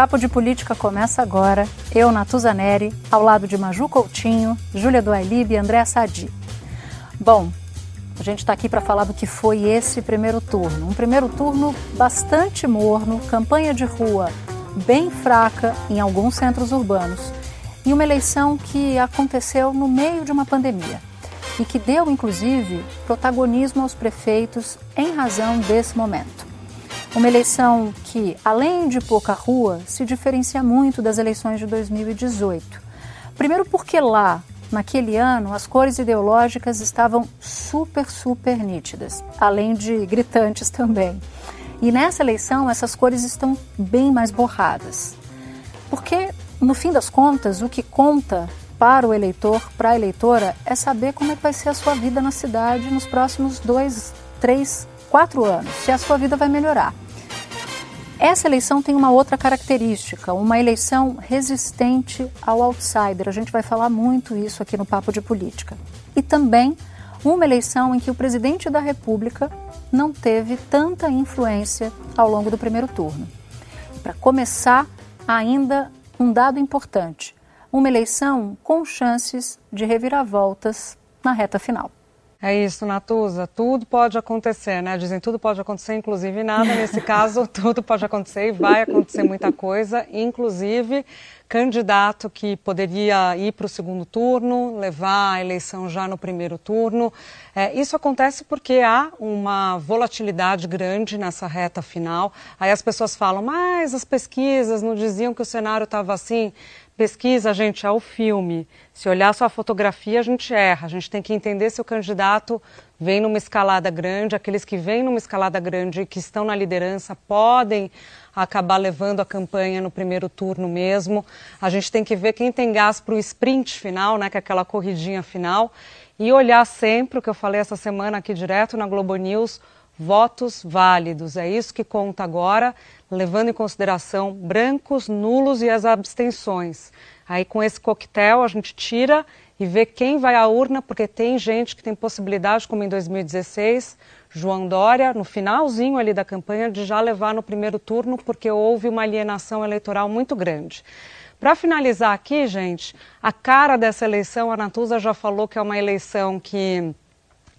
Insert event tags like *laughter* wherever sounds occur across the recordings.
Papo de Política começa agora. Eu, Natuza Neri, ao lado de Maju Coutinho, Júlia Duailib e André Sadi. Bom, a gente está aqui para falar do que foi esse primeiro turno. Um primeiro turno bastante morno, campanha de rua bem fraca em alguns centros urbanos e uma eleição que aconteceu no meio de uma pandemia e que deu, inclusive, protagonismo aos prefeitos em razão desse momento. Uma eleição que, além de pouca rua, se diferencia muito das eleições de 2018. Primeiro, porque lá, naquele ano, as cores ideológicas estavam super, super nítidas, além de gritantes também. E nessa eleição, essas cores estão bem mais borradas. Porque, no fim das contas, o que conta para o eleitor, para a eleitora, é saber como é que vai ser a sua vida na cidade nos próximos dois, três, quatro anos, se a sua vida vai melhorar. Essa eleição tem uma outra característica, uma eleição resistente ao outsider. A gente vai falar muito isso aqui no Papo de Política. E também uma eleição em que o presidente da República não teve tanta influência ao longo do primeiro turno. Para começar, ainda um dado importante: uma eleição com chances de reviravoltas na reta final. É isso, Natuza. Tudo pode acontecer, né? Dizem tudo pode acontecer, inclusive nada. Nesse *laughs* caso, tudo pode acontecer e vai acontecer muita coisa, inclusive candidato que poderia ir para o segundo turno, levar a eleição já no primeiro turno. É, isso acontece porque há uma volatilidade grande nessa reta final. Aí as pessoas falam, mas as pesquisas não diziam que o cenário estava assim. Pesquisa, gente, é o filme. Se olhar só a fotografia, a gente erra. A gente tem que entender se o candidato vem numa escalada grande. Aqueles que vêm numa escalada grande e que estão na liderança podem acabar levando a campanha no primeiro turno mesmo. A gente tem que ver quem tem gás para o sprint final, né, que é aquela corridinha final. E olhar sempre, o que eu falei essa semana aqui direto na Globo News, votos válidos. É isso que conta agora, levando em consideração brancos, nulos e as abstenções. Aí com esse coquetel a gente tira e vê quem vai à urna, porque tem gente que tem possibilidade, como em 2016, João Dória, no finalzinho ali da campanha, de já levar no primeiro turno, porque houve uma alienação eleitoral muito grande. Para finalizar aqui, gente, a cara dessa eleição, a Natuza já falou que é uma eleição que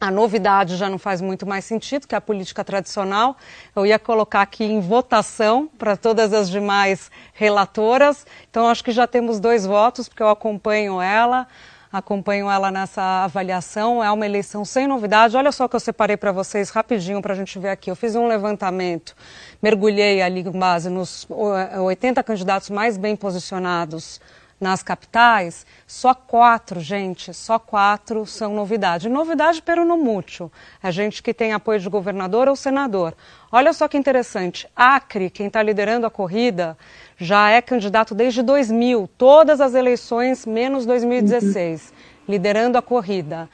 a novidade já não faz muito mais sentido, que é a política tradicional. Eu ia colocar aqui em votação para todas as demais relatoras. Então, acho que já temos dois votos, porque eu acompanho ela, acompanho ela nessa avaliação. É uma eleição sem novidade. Olha só que eu separei para vocês rapidinho para a gente ver aqui. Eu fiz um levantamento, mergulhei ali com base nos 80 candidatos mais bem posicionados nas capitais, só quatro, gente, só quatro são novidade. Novidade pero no. A gente que tem apoio de governador ou senador. Olha só que interessante. Acre, quem está liderando a corrida, já é candidato desde 2000, todas as eleições, menos 2016, uhum. liderando a corrida.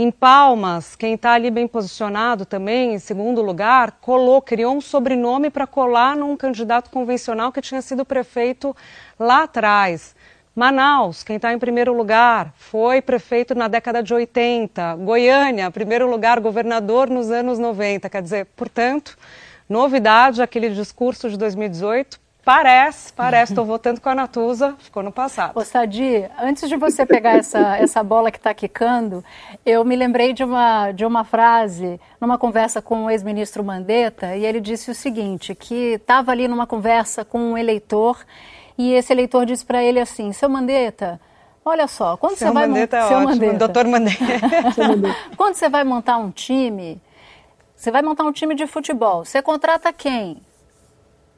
Em Palmas, quem está ali bem posicionado também, em segundo lugar, colou, criou um sobrenome para colar num candidato convencional que tinha sido prefeito lá atrás. Manaus, quem está em primeiro lugar, foi prefeito na década de 80. Goiânia, primeiro lugar, governador nos anos 90. Quer dizer, portanto, novidade, aquele discurso de 2018, Parece, parece, estou votando com a Natuza, ficou no passado. Ô Sadi, antes de você pegar essa, essa bola que está quicando, eu me lembrei de uma, de uma frase numa conversa com o ex-ministro Mandetta, e ele disse o seguinte, que estava ali numa conversa com um eleitor e esse eleitor disse para ele assim: seu Mandetta, olha só, quando seu você vai montar. É seu ótimo, Mandetta. doutor *laughs* Mandetta. quando você vai montar um time, você vai montar um time de futebol, você contrata quem?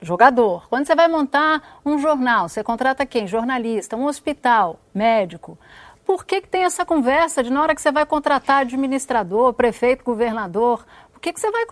Jogador. Quando você vai montar um jornal, você contrata quem? Jornalista, um hospital, médico. Por que, que tem essa conversa de na hora que você vai contratar administrador, prefeito, governador? Por que, que você vai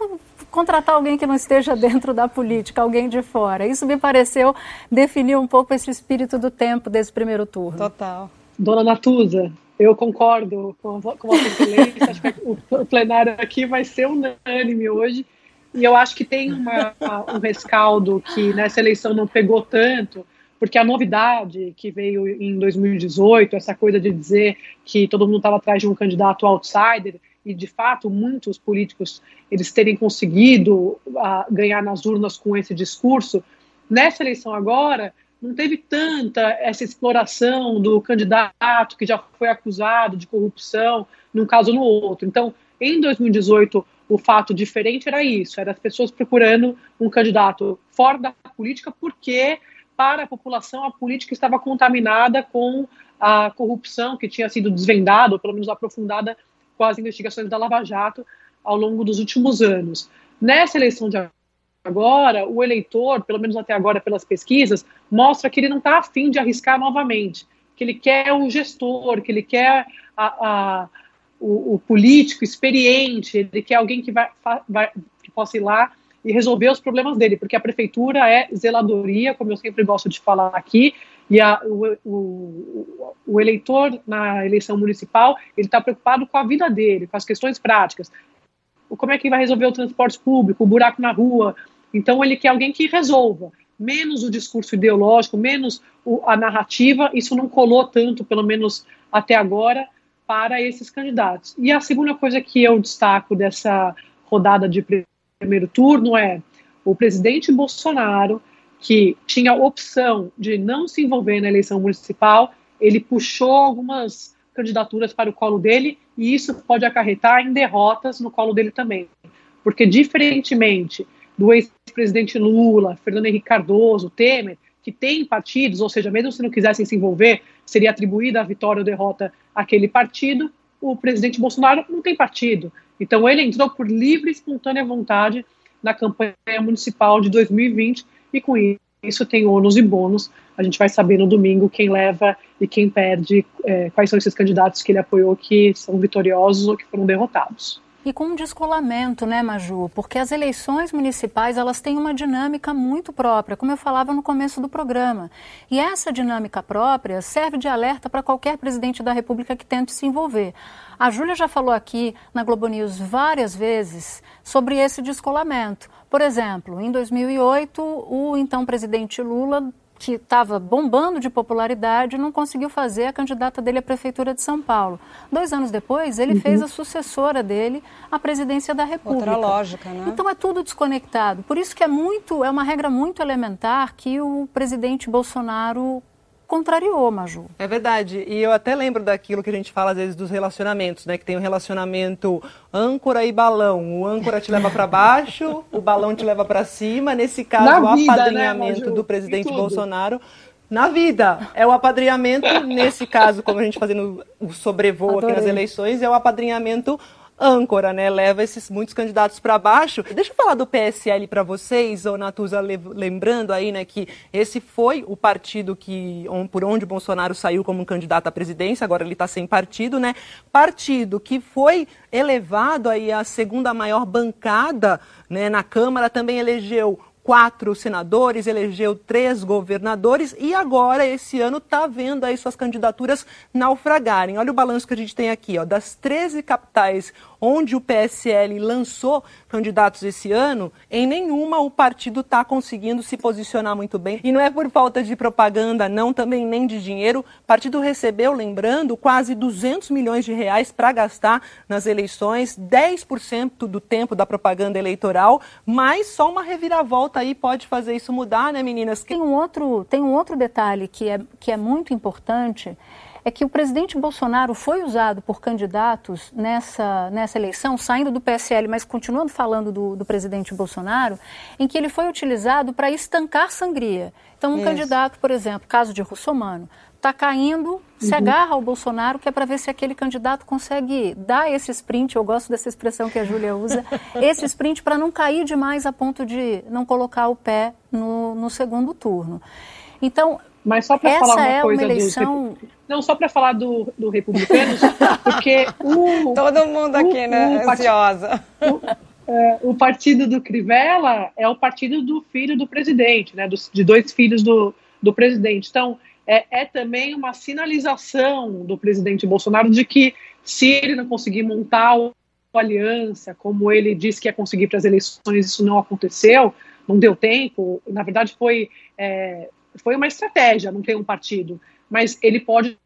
contratar alguém que não esteja dentro da política, alguém de fora? Isso me pareceu definir um pouco esse espírito do tempo desse primeiro turno. Total. Dona Natuza, eu concordo com, com a *laughs* excelência. acho que o plenário aqui vai ser unânime hoje. E eu acho que tem uma, um rescaldo que nessa eleição não pegou tanto, porque a novidade que veio em 2018, essa coisa de dizer que todo mundo estava atrás de um candidato outsider, e de fato muitos políticos eles terem conseguido uh, ganhar nas urnas com esse discurso, nessa eleição agora não teve tanta essa exploração do candidato que já foi acusado de corrupção num caso ou no outro. Então, em 2018, o fato diferente era isso, era as pessoas procurando um candidato fora da política porque para a população a política estava contaminada com a corrupção que tinha sido desvendada, ou pelo menos aprofundada com as investigações da Lava Jato ao longo dos últimos anos. Nessa eleição de agora, o eleitor, pelo menos até agora pelas pesquisas, mostra que ele não está afim de arriscar novamente, que ele quer o gestor, que ele quer a, a, o, o, político experiente, ele quer alguém que, vai, vai, que possa ir lá e resolver os problemas dele, porque a prefeitura é zeladoria, como eu sempre gosto de falar aqui, e a, o, o, o, eleitor na eleição municipal ele está preocupado com a vida dele, com as questões práticas como é que vai resolver o transporte público, o buraco na rua. Então, ele quer alguém que resolva. Menos o discurso ideológico, menos o, a narrativa, isso não colou tanto, pelo menos até agora, para esses candidatos. E a segunda coisa que eu destaco dessa rodada de primeiro turno é o presidente Bolsonaro, que tinha opção de não se envolver na eleição municipal, ele puxou algumas candidaturas para o colo dele e isso pode acarretar em derrotas no colo dele também. Porque, diferentemente do ex-presidente Lula, Fernando Henrique Cardoso, Temer, que tem partidos, ou seja, mesmo se não quisessem se envolver, seria atribuída a vitória ou derrota àquele partido, o presidente Bolsonaro não tem partido. Então, ele entrou por livre e espontânea vontade na campanha municipal de 2020 e, com isso, tem ônus e bônus a gente vai saber no domingo quem leva e quem perde, é, quais são esses candidatos que ele apoiou que são vitoriosos ou que foram derrotados. E com um descolamento, né, Maju? Porque as eleições municipais elas têm uma dinâmica muito própria, como eu falava no começo do programa. E essa dinâmica própria serve de alerta para qualquer presidente da República que tente se envolver. A Júlia já falou aqui na Globo News várias vezes sobre esse descolamento. Por exemplo, em 2008, o então presidente Lula que estava bombando de popularidade, não conseguiu fazer a candidata dele à prefeitura de São Paulo. Dois anos depois, ele uhum. fez a sucessora dele à presidência da República. Outra lógica, né? Então é tudo desconectado. Por isso que é muito, é uma regra muito elementar que o presidente Bolsonaro contrariou, Maju. É verdade. E eu até lembro daquilo que a gente fala às vezes dos relacionamentos, né? Que tem o um relacionamento âncora e balão. O âncora te leva para baixo, *laughs* o balão te leva para cima. Nesse caso, Na o vida, né, apadrinhamento né, do presidente Bolsonaro na vida. É o apadrinhamento, nesse caso, como a gente fazendo o sobrevoo Adorei. aqui nas eleições, é o apadrinhamento âncora, né? Leva esses muitos candidatos para baixo. Deixa eu falar do PSL para vocês, ou Natuza, lembrando aí, né, que esse foi o partido que por onde Bolsonaro saiu como candidato à presidência, agora ele está sem partido, né? Partido que foi elevado aí à segunda maior bancada, né, na Câmara, também elegeu quatro senadores, elegeu três governadores e agora, esse ano, está vendo aí suas candidaturas naufragarem. Olha o balanço que a gente tem aqui, ó, das 13 capitais onde o PSL lançou candidatos esse ano, em nenhuma o partido está conseguindo se posicionar muito bem. E não é por falta de propaganda, não, também nem de dinheiro. O partido recebeu, lembrando, quase 200 milhões de reais para gastar nas eleições, 10% do tempo da propaganda eleitoral, mas só uma reviravolta aí pode fazer isso mudar, né, meninas? Tem um outro, tem um outro detalhe que é, que é muito importante é que o presidente Bolsonaro foi usado por candidatos nessa, nessa eleição, saindo do PSL, mas continuando falando do, do presidente Bolsonaro, em que ele foi utilizado para estancar sangria. Então, um Isso. candidato, por exemplo, caso de Russomano, está caindo, se uhum. agarra ao Bolsonaro, que é para ver se aquele candidato consegue dar esse sprint, eu gosto dessa expressão que a Júlia usa, *laughs* esse sprint para não cair demais a ponto de não colocar o pé no, no segundo turno. Então, mas só para falar uma é coisa uma eleição... do não só para falar do, do republicanos, *laughs* porque o todo mundo aqui, o, né, o ansiosa. O, É, o partido do Crivella é o partido do filho do presidente, né, dos, de dois filhos do, do presidente. Então, é, é, também uma sinalização do presidente Bolsonaro de que, se ele não conseguir montar uma aliança, como ele disse que ia conseguir para as eleições, isso não aconteceu, não deu tempo. Na verdade, foi, é, foi uma estratégia não ter um partido, mas ele pode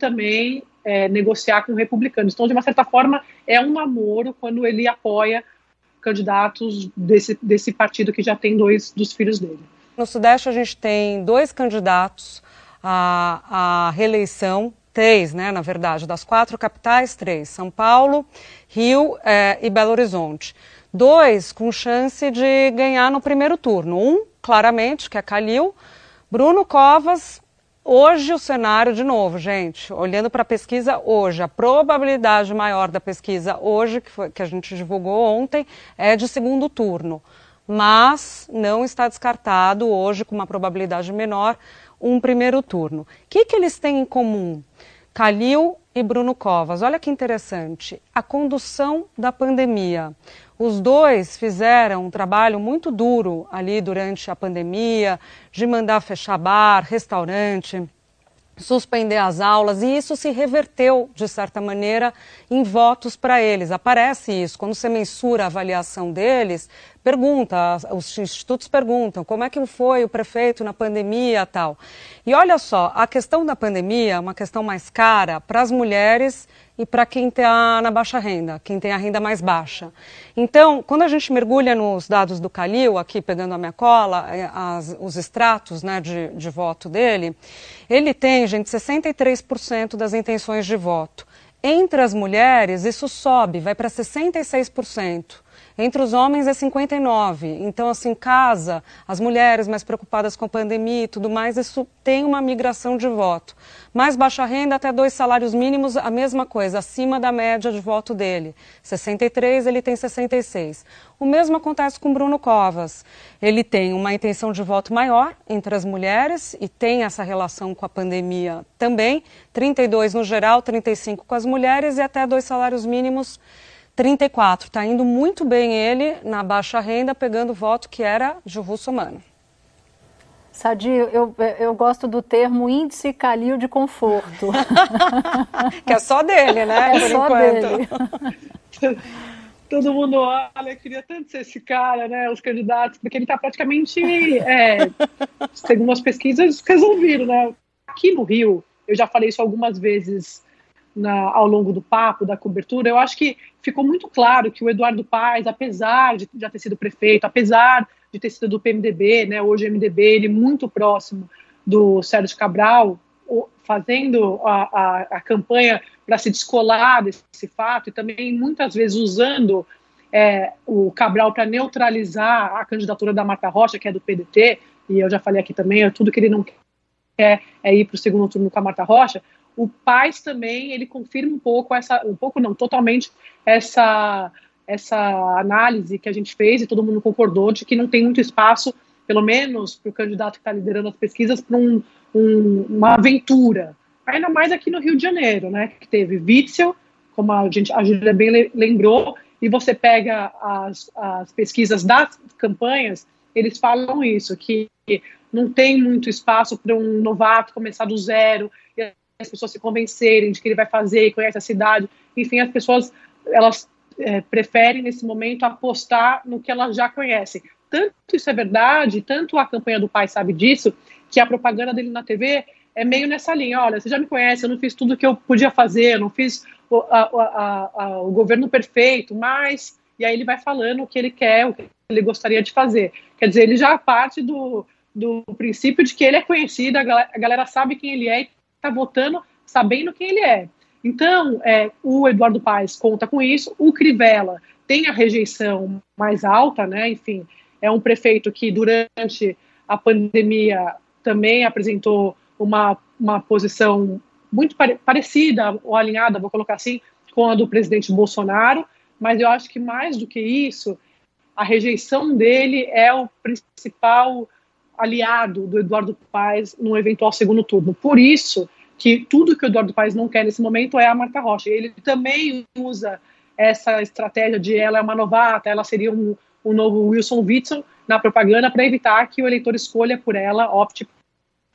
também é, negociar com republicanos. Então, de uma certa forma, é um namoro quando ele apoia candidatos desse, desse partido que já tem dois dos filhos dele. No Sudeste, a gente tem dois candidatos à, à reeleição, três, né, na verdade, das quatro capitais, três: São Paulo, Rio é, e Belo Horizonte. Dois com chance de ganhar no primeiro turno. Um, claramente, que é Calil. Bruno Covas, Hoje o cenário, de novo, gente, olhando para a pesquisa hoje, a probabilidade maior da pesquisa hoje, que, foi, que a gente divulgou ontem, é de segundo turno. Mas não está descartado hoje, com uma probabilidade menor, um primeiro turno. O que, que eles têm em comum? Calil e Bruno Covas. Olha que interessante. A condução da pandemia. Os dois fizeram um trabalho muito duro ali durante a pandemia, de mandar fechar bar, restaurante, suspender as aulas, e isso se reverteu, de certa maneira, em votos para eles. Aparece isso. Quando você mensura a avaliação deles, pergunta, os institutos perguntam como é que foi o prefeito na pandemia tal. E olha só, a questão da pandemia é uma questão mais cara para as mulheres e para quem está na baixa renda, quem tem a renda mais baixa. Então, quando a gente mergulha nos dados do Calil, aqui pegando a minha cola, é, as, os extratos né, de, de voto dele, ele tem, gente, 63% das intenções de voto. Entre as mulheres, isso sobe, vai para 66%. Entre os homens é 59. Então, assim, casa, as mulheres mais preocupadas com a pandemia e tudo mais, isso tem uma migração de voto. Mais baixa renda, até dois salários mínimos, a mesma coisa, acima da média de voto dele. 63, ele tem 66. O mesmo acontece com Bruno Covas. Ele tem uma intenção de voto maior entre as mulheres e tem essa relação com a pandemia também. 32 no geral, 35 com as mulheres e até dois salários mínimos 34. Está indo muito bem ele na baixa renda, pegando voto que era de russomano. Sadio, eu, eu gosto do termo índice Calil de conforto. *laughs* que é só dele, né? É só dele. *laughs* Todo mundo olha, queria tanto ser esse cara, né? Os candidatos, porque ele está praticamente, é, segundo as pesquisas, resolvido, né? Aqui no Rio, eu já falei isso algumas vezes na, ao longo do papo, da cobertura, eu acho que ficou muito claro que o Eduardo Paes, apesar de já ter sido prefeito, apesar de ter sido do PMDB, né, hoje MDB, ele muito próximo do Sérgio Cabral, fazendo a, a, a campanha para se descolar desse fato e também muitas vezes usando é, o Cabral para neutralizar a candidatura da Marta Rocha, que é do PDT, e eu já falei aqui também, é tudo que ele não quer é ir para o segundo turno com a Marta Rocha, o Paz também ele confirma um pouco essa, um pouco não, totalmente essa essa análise que a gente fez e todo mundo concordou de que não tem muito espaço, pelo menos para o candidato que está liderando as pesquisas, para um, um, uma aventura. Ainda mais aqui no Rio de Janeiro, né? Que teve Witzel, como a gente a Júlia bem lembrou, e você pega as, as pesquisas das campanhas, eles falam isso, que não tem muito espaço para um novato começar do zero, as pessoas se convencerem de que ele vai fazer e conhece a cidade. Enfim, as pessoas elas é, preferem nesse momento apostar no que elas já conhecem. Tanto isso é verdade, tanto a campanha do pai sabe disso, que a propaganda dele na TV é meio nessa linha. Olha, você já me conhece, eu não fiz tudo o que eu podia fazer, eu não fiz o, a, a, a, o governo perfeito, mas e aí ele vai falando o que ele quer, o que ele gostaria de fazer. Quer dizer, ele já parte do, do princípio de que ele é conhecido, a galera, a galera sabe quem ele é e está votando sabendo quem ele é. Então, é, o Eduardo Paes conta com isso, o Crivella tem a rejeição mais alta, né? Enfim, é um prefeito que durante a pandemia também apresentou uma, uma posição muito pare parecida ou alinhada, vou colocar assim, com a do presidente Bolsonaro, mas eu acho que mais do que isso, a rejeição dele é o principal aliado do Eduardo Paes no eventual segundo turno. Por isso que tudo que o Eduardo Paes não quer nesse momento é a Marta Rocha. Ele também usa essa estratégia de ela é uma novata, ela seria um, um novo Wilson Witson na propaganda para evitar que o eleitor escolha por ela, opte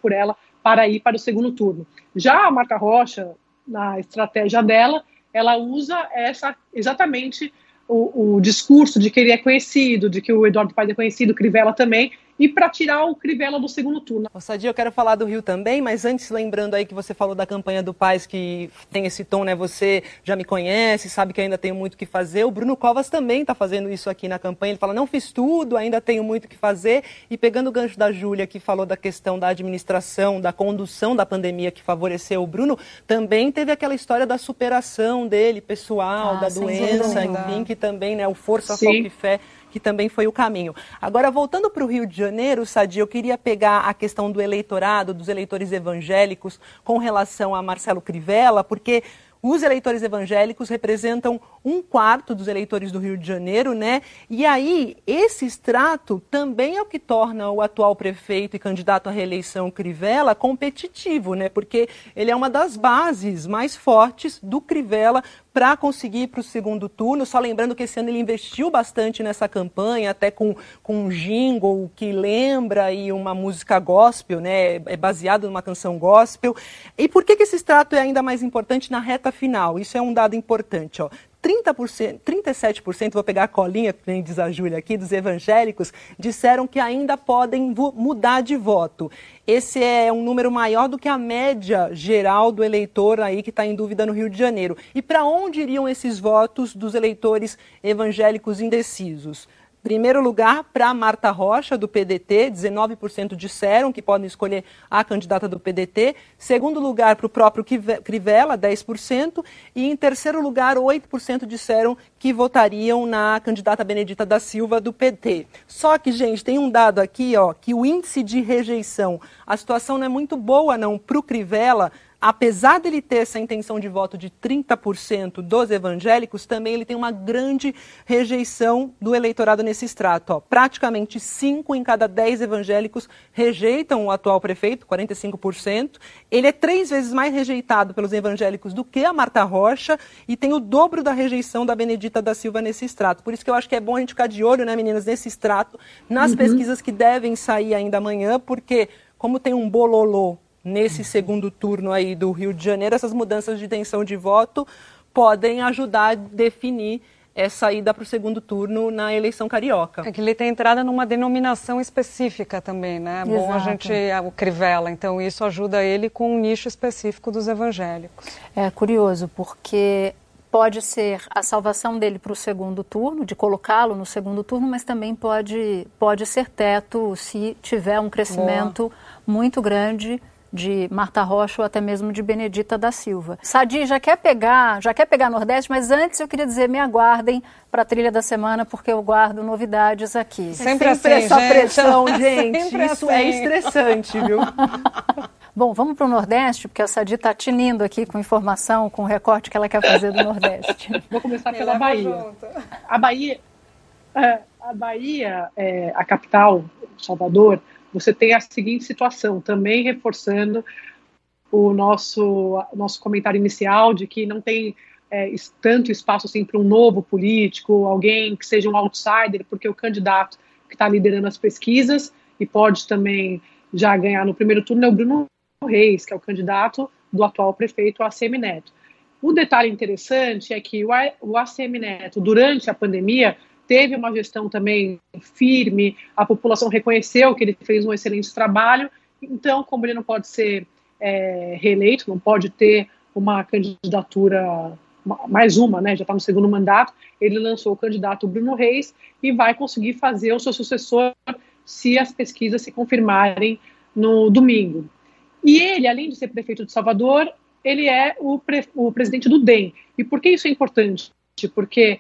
por ela para ir para o segundo turno. Já a Marta Rocha, na estratégia dela, ela usa essa exatamente o, o, discurso de que ele é conhecido, de que o Eduardo Paes é conhecido, Crivella também, e para tirar o Crivella do segundo turno. Ô, Sadia, eu quero falar do Rio também, mas antes, lembrando aí que você falou da campanha do Paz, que tem esse tom, né? Você já me conhece, sabe que ainda tenho muito o que fazer. O Bruno Covas também está fazendo isso aqui na campanha. Ele fala, não fiz tudo, ainda tenho muito o que fazer. E pegando o gancho da Júlia, que falou da questão da administração, da condução da pandemia que favoreceu o Bruno, também teve aquela história da superação dele, pessoal, ah, da doença, enfim, que também, né? O Força, Foco e Fé que também foi o caminho. Agora, voltando para o Rio de Janeiro, Sadi, eu queria pegar a questão do eleitorado, dos eleitores evangélicos, com relação a Marcelo Crivella, porque os eleitores evangélicos representam um quarto dos eleitores do Rio de Janeiro, né? E aí, esse extrato também é o que torna o atual prefeito e candidato à reeleição Crivella competitivo, né? Porque ele é uma das bases mais fortes do Crivella para conseguir ir para o segundo turno. Só lembrando que esse ano ele investiu bastante nessa campanha, até com, com um jingle que lembra e uma música gospel, né? É baseado numa canção gospel. E por que, que esse extrato é ainda mais importante na reta final? Isso é um dado importante. Ó. 30%, 37%, vou pegar a colinha, que diz a Júlia aqui, dos evangélicos, disseram que ainda podem mudar de voto. Esse é um número maior do que a média geral do eleitor aí que está em dúvida no Rio de Janeiro. E para onde iriam esses votos dos eleitores evangélicos indecisos? Primeiro lugar para Marta Rocha, do PDT, 19% disseram que podem escolher a candidata do PDT. Segundo lugar para o próprio Crivella, 10%. E em terceiro lugar, 8% disseram que votariam na candidata Benedita da Silva, do PT. Só que, gente, tem um dado aqui, ó, que o índice de rejeição, a situação não é muito boa não para o Crivella, apesar dele ter essa intenção de voto de 30% dos evangélicos, também ele tem uma grande rejeição do eleitorado nesse extrato. Ó. Praticamente 5 em cada 10 evangélicos rejeitam o atual prefeito, 45%. Ele é três vezes mais rejeitado pelos evangélicos do que a Marta Rocha e tem o dobro da rejeição da Benedita da Silva nesse extrato. Por isso que eu acho que é bom a gente ficar de olho, né, meninas, nesse extrato, nas uhum. pesquisas que devem sair ainda amanhã, porque como tem um bololô nesse segundo turno aí do Rio de Janeiro, essas mudanças de intenção de voto podem ajudar a definir essa ida para o segundo turno na eleição carioca. É que ele tem entrada numa denominação específica também, né? É bom a gente, o Crivella, então isso ajuda ele com um nicho específico dos evangélicos. É curioso, porque pode ser a salvação dele para o segundo turno, de colocá-lo no segundo turno, mas também pode, pode ser teto se tiver um crescimento Boa. muito grande de Marta Rocha ou até mesmo de Benedita da Silva. Sadi já quer pegar, já quer pegar Nordeste, mas antes eu queria dizer, me aguardem para a trilha da semana, porque eu guardo novidades aqui. Sempre, Sempre assim, essa gente. pressão, *laughs* gente. Sempre Isso é assim. é estressante, viu? *laughs* Bom, vamos para o Nordeste, porque a Sadi está tinindo aqui com informação, com o recorte que ela quer fazer do Nordeste. *laughs* Vou começar Me pela Bahia. Junto. A Bahia, é, a Bahia, é, a capital, Salvador, você tem a seguinte situação, também reforçando o nosso, nosso comentário inicial de que não tem é, tanto espaço assim para um novo político, alguém que seja um outsider, porque o candidato que está liderando as pesquisas e pode também já ganhar no primeiro turno é o Bruno Reis, que é o candidato do atual prefeito ACM Neto. O detalhe interessante é que o ACM Neto, durante a pandemia, teve uma gestão também firme, a população reconheceu que ele fez um excelente trabalho, então, como ele não pode ser é, reeleito, não pode ter uma candidatura, mais uma, né, já está no segundo mandato, ele lançou o candidato Bruno Reis e vai conseguir fazer o seu sucessor se as pesquisas se confirmarem no domingo. E ele, além de ser prefeito de Salvador, ele é o, pre, o presidente do DEM. E por que isso é importante? Porque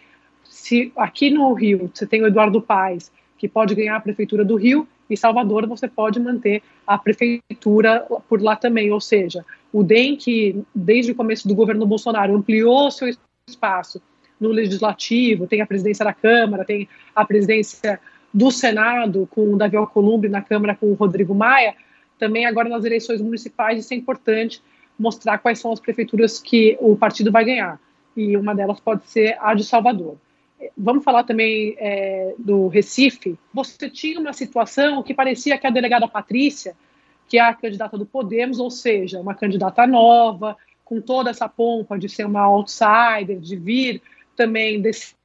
se aqui no Rio você tem o Eduardo Paes, que pode ganhar a prefeitura do Rio, e Salvador você pode manter a prefeitura por lá também. Ou seja, o DEM, que desde o começo do governo Bolsonaro ampliou seu espaço no legislativo, tem a presidência da Câmara, tem a presidência do Senado com o Davi Alcolumbre, na Câmara com o Rodrigo Maia, também agora nas eleições municipais isso é importante mostrar quais são as prefeituras que o partido vai ganhar. e uma delas pode ser a de Salvador. Vamos falar também é, do Recife. Você tinha uma situação que parecia que a delegada Patrícia, que é a candidata do Podemos, ou seja, uma candidata nova, com toda essa pompa de ser uma outsider, de vir também desse,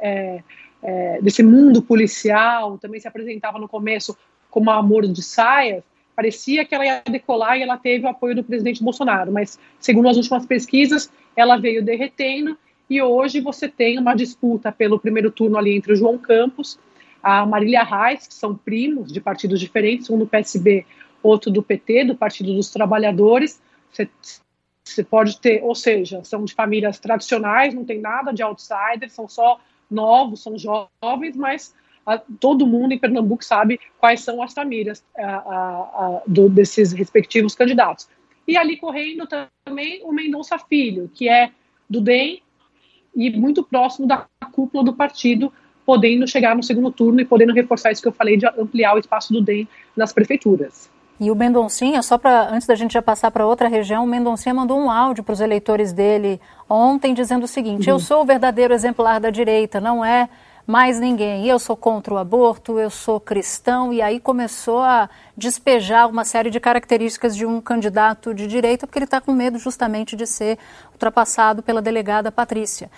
é, é, desse mundo policial, também se apresentava no começo como amor de saias, parecia que ela ia decolar e ela teve o apoio do presidente Bolsonaro, mas segundo as últimas pesquisas, ela veio derretendo e hoje você tem uma disputa pelo primeiro turno ali entre o João Campos, a Marília Reis, que são primos de partidos diferentes, um do PSB, outro do PT, do Partido dos Trabalhadores. Você, pode ter, ou seja, são de famílias tradicionais, não tem nada de outsider, são só novos, são jovens, mas a, todo mundo em Pernambuco sabe quais são as famílias a, a, do, desses respectivos candidatos. E ali correndo também o Mendonça Filho, que é do DEM, e muito próximo da cúpula do partido, podendo chegar no segundo turno e podendo reforçar isso que eu falei de ampliar o espaço do DEM nas prefeituras. E o Mendoncinha, só para antes da gente já passar para outra região, o Mendoncinha mandou um áudio para os eleitores dele ontem dizendo o seguinte: uhum. eu sou o verdadeiro exemplar da direita, não é mais ninguém. Eu sou contra o aborto, eu sou cristão, e aí começou a despejar uma série de características de um candidato de direita, porque ele está com medo justamente de ser ultrapassado pela delegada Patrícia.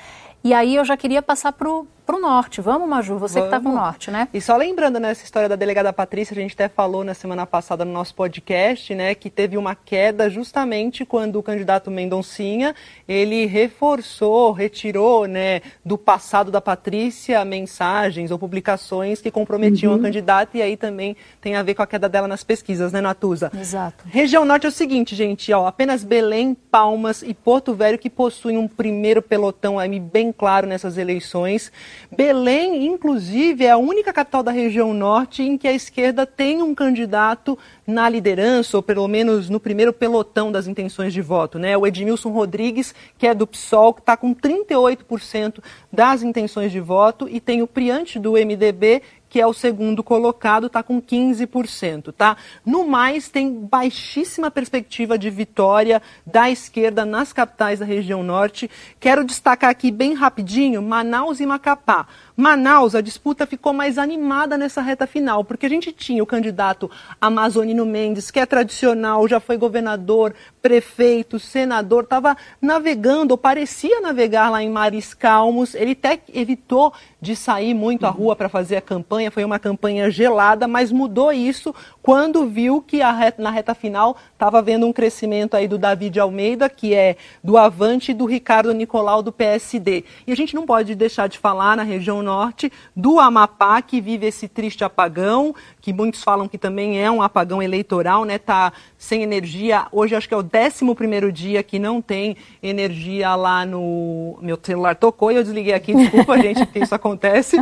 E aí eu já queria passar para o para o norte. Vamos, Maju, você Vamos. que está com o norte, né? E só lembrando nessa né, história da delegada Patrícia, a gente até falou na semana passada no nosso podcast, né, que teve uma queda justamente quando o candidato Mendoncinha, ele reforçou, retirou, né, do passado da Patrícia mensagens ou publicações que comprometiam uhum. a candidata e aí também tem a ver com a queda dela nas pesquisas, né, Natuza? Exato. Região Norte é o seguinte, gente, ó, apenas Belém, Palmas e Porto Velho que possuem um primeiro pelotão aí bem claro nessas eleições. Belém, inclusive, é a única capital da região norte em que a esquerda tem um candidato na liderança, ou pelo menos no primeiro pelotão das intenções de voto. Né? O Edmilson Rodrigues, que é do PSOL, que está com 38% das intenções de voto, e tem o Priante do MDB, que é o segundo colocado, está com 15%, tá? No mais, tem baixíssima perspectiva de vitória da esquerda nas capitais da região norte. Quero destacar aqui bem rapidinho Manaus e Macapá. Manaus, a disputa ficou mais animada nessa reta final, porque a gente tinha o candidato Amazonino Mendes, que é tradicional, já foi governador, prefeito, senador, estava navegando, ou parecia navegar lá em mares calmos. Ele até evitou de sair muito à rua para fazer a campanha, foi uma campanha gelada, mas mudou isso quando viu que reta, na reta final estava havendo um crescimento aí do David Almeida, que é do Avante, e do Ricardo Nicolau, do PSD. E a gente não pode deixar de falar na região norte do Amapá, que vive esse triste apagão, que muitos falam que também é um apagão eleitoral, né? Tá sem energia. Hoje acho que é o 11 primeiro dia que não tem energia lá no. Meu celular tocou e eu desliguei aqui, desculpa, *laughs* gente, porque isso acontece.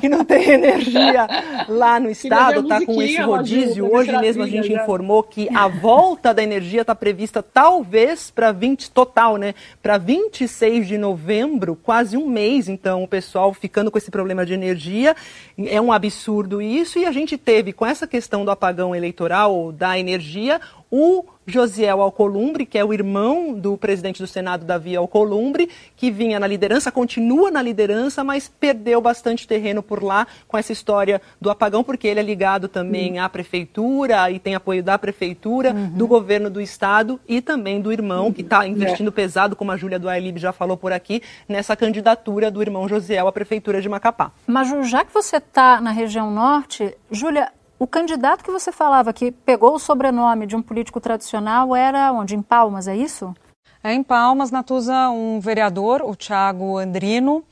Que não tem energia lá no estado, tá com esse rodízio. Hoje mesmo a gente informou que a volta da energia está prevista talvez para 20 total, né? Para 26 de novembro, quase um mês, então, o pessoal ficando com esse problema de energia. É um absurdo isso, e a gente teve com essa questão do apagão eleitoral, da energia, o Josiel Alcolumbre, que é o irmão do presidente do Senado, Davi Alcolumbre, que vinha na liderança, continua na liderança, mas perdeu bastante terreno por lá com essa história do apagão, porque ele é ligado também uhum. à prefeitura e tem apoio da prefeitura, uhum. do governo do estado e também do irmão, que está investindo é. pesado, como a Júlia do Ailib já falou por aqui, nessa candidatura do irmão Josiel à prefeitura de Macapá. Mas já que você está na região norte, Júlia, o candidato que você falava que pegou o sobrenome de um político tradicional era onde? Em Palmas, é isso? É em Palmas, Natuza, um vereador, o Tiago Andrino,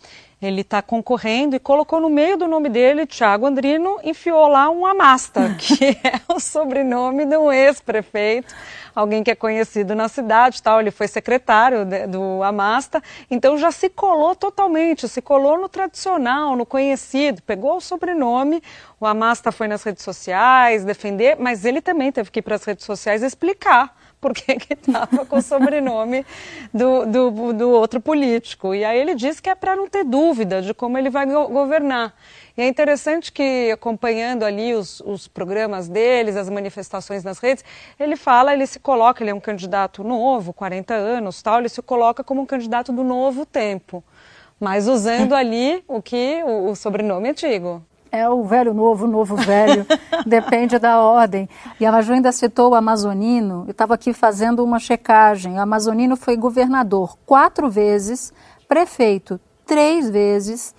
ele está concorrendo e colocou no meio do nome dele, Tiago Andrino, enfiou lá um Amasta, *laughs* que é o sobrenome de um ex-prefeito alguém que é conhecido na cidade, tal. Ele foi secretário de, do Amasta, então já se colou totalmente, se colou no tradicional, no conhecido, pegou o sobrenome. O Amasta foi nas redes sociais defender, mas ele também teve que ir para as redes sociais explicar por que estava com o sobrenome do, do, do, outro político. E aí ele disse que é para não ter dúvida de como ele vai go governar. E é interessante que, acompanhando ali os, os programas deles, as manifestações nas redes, ele fala, ele se coloca, ele é um candidato novo, 40 anos, tal, ele se coloca como um candidato do novo tempo, mas usando ali o que o, o sobrenome antigo. É o velho novo, novo velho, *laughs* depende da ordem. E a Maju ainda citou o Amazonino, eu estava aqui fazendo uma checagem. O Amazonino foi governador quatro vezes, prefeito três vezes,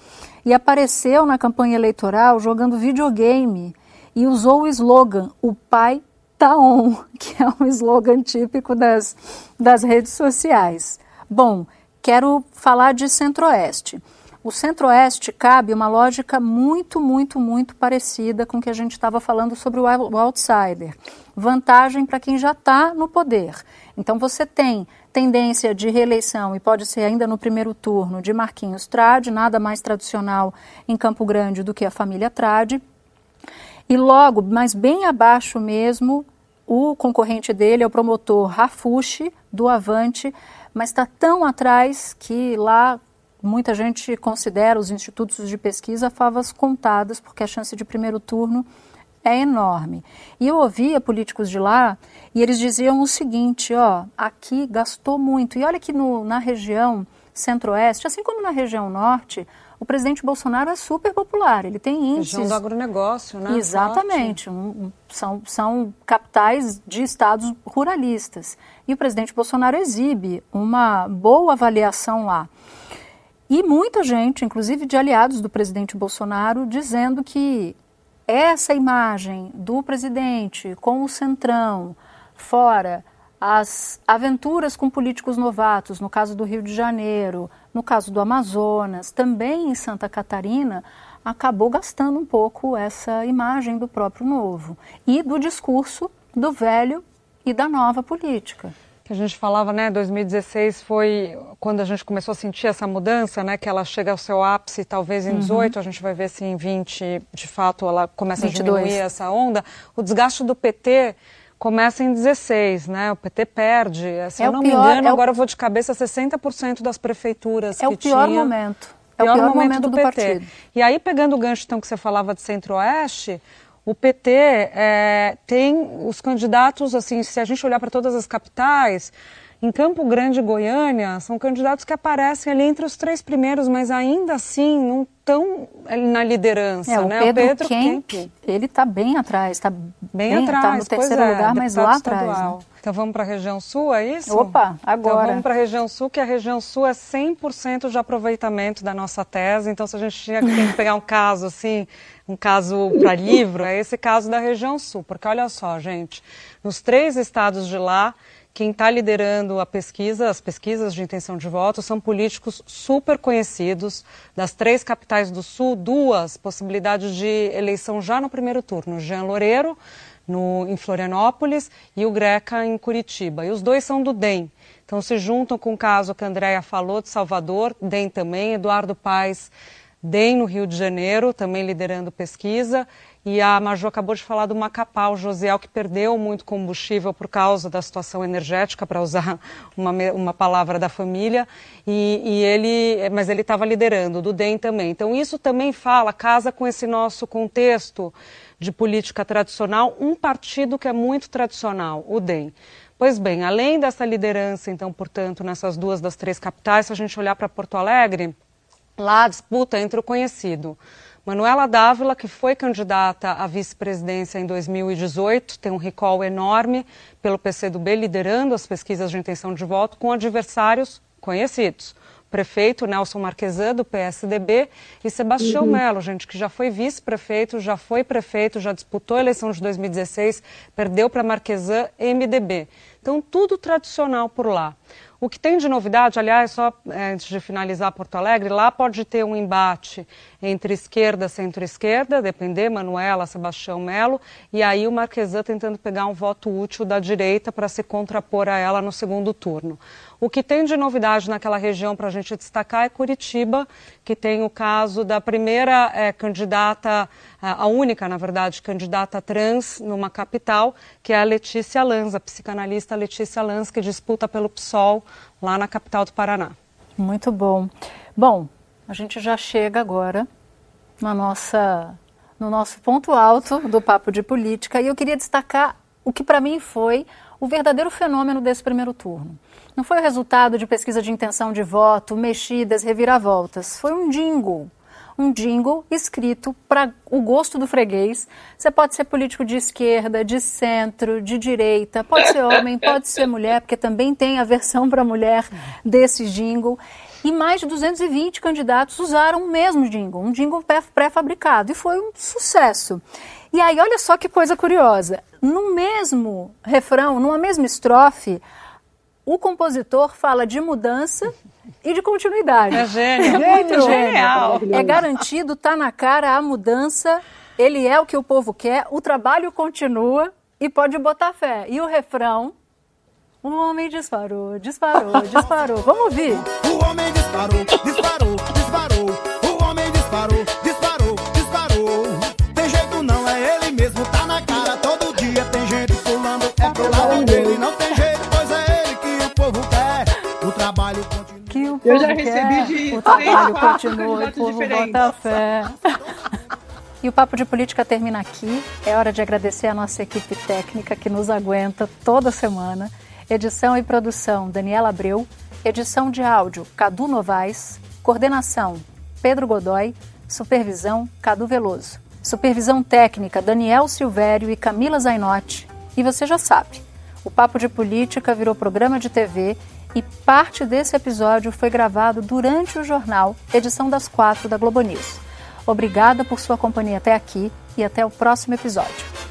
e apareceu na campanha eleitoral jogando videogame e usou o slogan O Pai Tá On, *laughs* que é um slogan típico das, das redes sociais. Bom, quero falar de Centro-Oeste. O Centro-Oeste cabe uma lógica muito, muito, muito parecida com o que a gente estava falando sobre o outsider. Vantagem para quem já está no poder. Então você tem tendência de reeleição, e pode ser ainda no primeiro turno, de Marquinhos Trade, nada mais tradicional em Campo Grande do que a família Trade. E logo, mas bem abaixo mesmo, o concorrente dele é o promotor Rafushi, do Avante, mas está tão atrás que lá muita gente considera os institutos de pesquisa favas contadas, porque a chance de primeiro turno é enorme. E eu ouvia políticos de lá e eles diziam o seguinte: ó, aqui gastou muito. E olha que no, na região centro-oeste, assim como na região norte, o presidente Bolsonaro é super popular. Ele tem índices. Região do agronegócio, né? Exatamente. Um, são, são capitais de estados ruralistas. E o presidente Bolsonaro exibe uma boa avaliação lá. E muita gente, inclusive de aliados do presidente Bolsonaro, dizendo que essa imagem do presidente com o centrão, fora as aventuras com políticos novatos, no caso do Rio de Janeiro, no caso do Amazonas, também em Santa Catarina, acabou gastando um pouco essa imagem do próprio novo e do discurso do velho e da nova política que a gente falava, né, 2016 foi quando a gente começou a sentir essa mudança, né, que ela chega ao seu ápice talvez em 18, uhum. a gente vai ver se em 20, de fato, ela começa 22. a diminuir essa onda. O desgaste do PT começa em 16, né? O PT perde. Se é eu não pior, me engano, é agora o... eu vou de cabeça 60% das prefeituras é que o pior tinha. momento. É o pior momento, momento do, do, PT. Partido. E aí, pegando o gancho então que você falava de Centro-Oeste, o PT é, tem os candidatos, assim, se a gente olhar para todas as capitais, em Campo Grande Goiânia, são candidatos que aparecem ali entre os três primeiros, mas ainda assim não estão na liderança. É, o né? Pedro, o Pedro Kemp, Kemp. ele está bem atrás, está bem, bem tá atrás, está no terceiro é, lugar, mas lá atrás. Né? Então vamos para a região sul, é isso? Opa, agora. Então vamos para a região sul, que a região sul é 100% de aproveitamento da nossa tese. Então se a gente tinha que *laughs* pegar um caso assim, um caso para livro, é esse caso da região sul. Porque olha só, gente, nos três estados de lá, quem está liderando a pesquisa, as pesquisas de intenção de voto, são políticos super conhecidos. Das três capitais do Sul, duas possibilidades de eleição já no primeiro turno. Jean Loureiro, no, em Florianópolis, e o Greca, em Curitiba. E os dois são do DEM. Então se juntam com o caso que a Andrea falou de Salvador, DEM também, Eduardo Paes, DEM no Rio de Janeiro, também liderando pesquisa, e a Maju acabou de falar do Macapá, o Josiel, que perdeu muito combustível por causa da situação energética, para usar *laughs* uma, uma palavra da família, e, e ele, mas ele estava liderando, do DEM também. Então isso também fala, casa com esse nosso contexto de política tradicional, um partido que é muito tradicional, o DEM. Pois bem, além dessa liderança, então, portanto, nessas duas das três capitais, se a gente olhar para Porto Alegre, lá a disputa entre o conhecido Manuela Dávila, que foi candidata à vice-presidência em 2018, tem um recall enorme pelo PCdoB, liderando as pesquisas de intenção de voto com adversários conhecidos. Prefeito Nelson Marquesan, do PSDB, e Sebastião uhum. Melo, gente, que já foi vice-prefeito, já foi prefeito, já disputou a eleição de 2016, perdeu para Marquesan, MDB. Então, tudo tradicional por lá. O que tem de novidade, aliás, só é, antes de finalizar Porto Alegre, lá pode ter um embate entre esquerda, centro-esquerda, depender, Manuela, Sebastião Melo, e aí o Marquesan tentando pegar um voto útil da direita para se contrapor a ela no segundo turno. O que tem de novidade naquela região para a gente destacar é Curitiba, que tem o caso da primeira é, candidata, a única, na verdade, candidata trans numa capital, que é a Letícia Lanz, a psicanalista Letícia Lanz, que disputa pelo PSOL lá na capital do Paraná. Muito bom. Bom, a gente já chega agora na nossa, no nosso ponto alto do papo de política e eu queria destacar o que para mim foi o verdadeiro fenômeno desse primeiro turno. Não foi o resultado de pesquisa de intenção de voto, mexidas, reviravoltas. Foi um jingle. Um jingle escrito para o gosto do freguês. Você pode ser político de esquerda, de centro, de direita, pode ser homem, *laughs* pode ser mulher, porque também tem a versão para mulher desse jingle. E mais de 220 candidatos usaram o mesmo jingle, um jingle pré-fabricado, e foi um sucesso. E aí, olha só que coisa curiosa: no mesmo refrão, numa mesma estrofe, o compositor fala de mudança e de continuidade. É gênio. É muito genial. É garantido, tá na cara a mudança, ele é o que o povo quer, o trabalho continua e pode botar fé. E o refrão o homem disparou, disparou, disparou. Vamos ouvir. O homem disparou, disparou, disparou. O trabalho continua, o candidatos povo diferentes. bota fé. E o Papo de Política termina aqui. É hora de agradecer a nossa equipe técnica que nos aguenta toda semana. Edição e produção Daniela Abreu. Edição de áudio Cadu Novaes. Coordenação Pedro Godoy. Supervisão Cadu Veloso. Supervisão técnica Daniel Silvério e Camila Zainotti. E você já sabe, o Papo de Política virou programa de TV e parte desse episódio foi gravado durante o jornal, edição das quatro da Globo News. Obrigada por sua companhia até aqui e até o próximo episódio.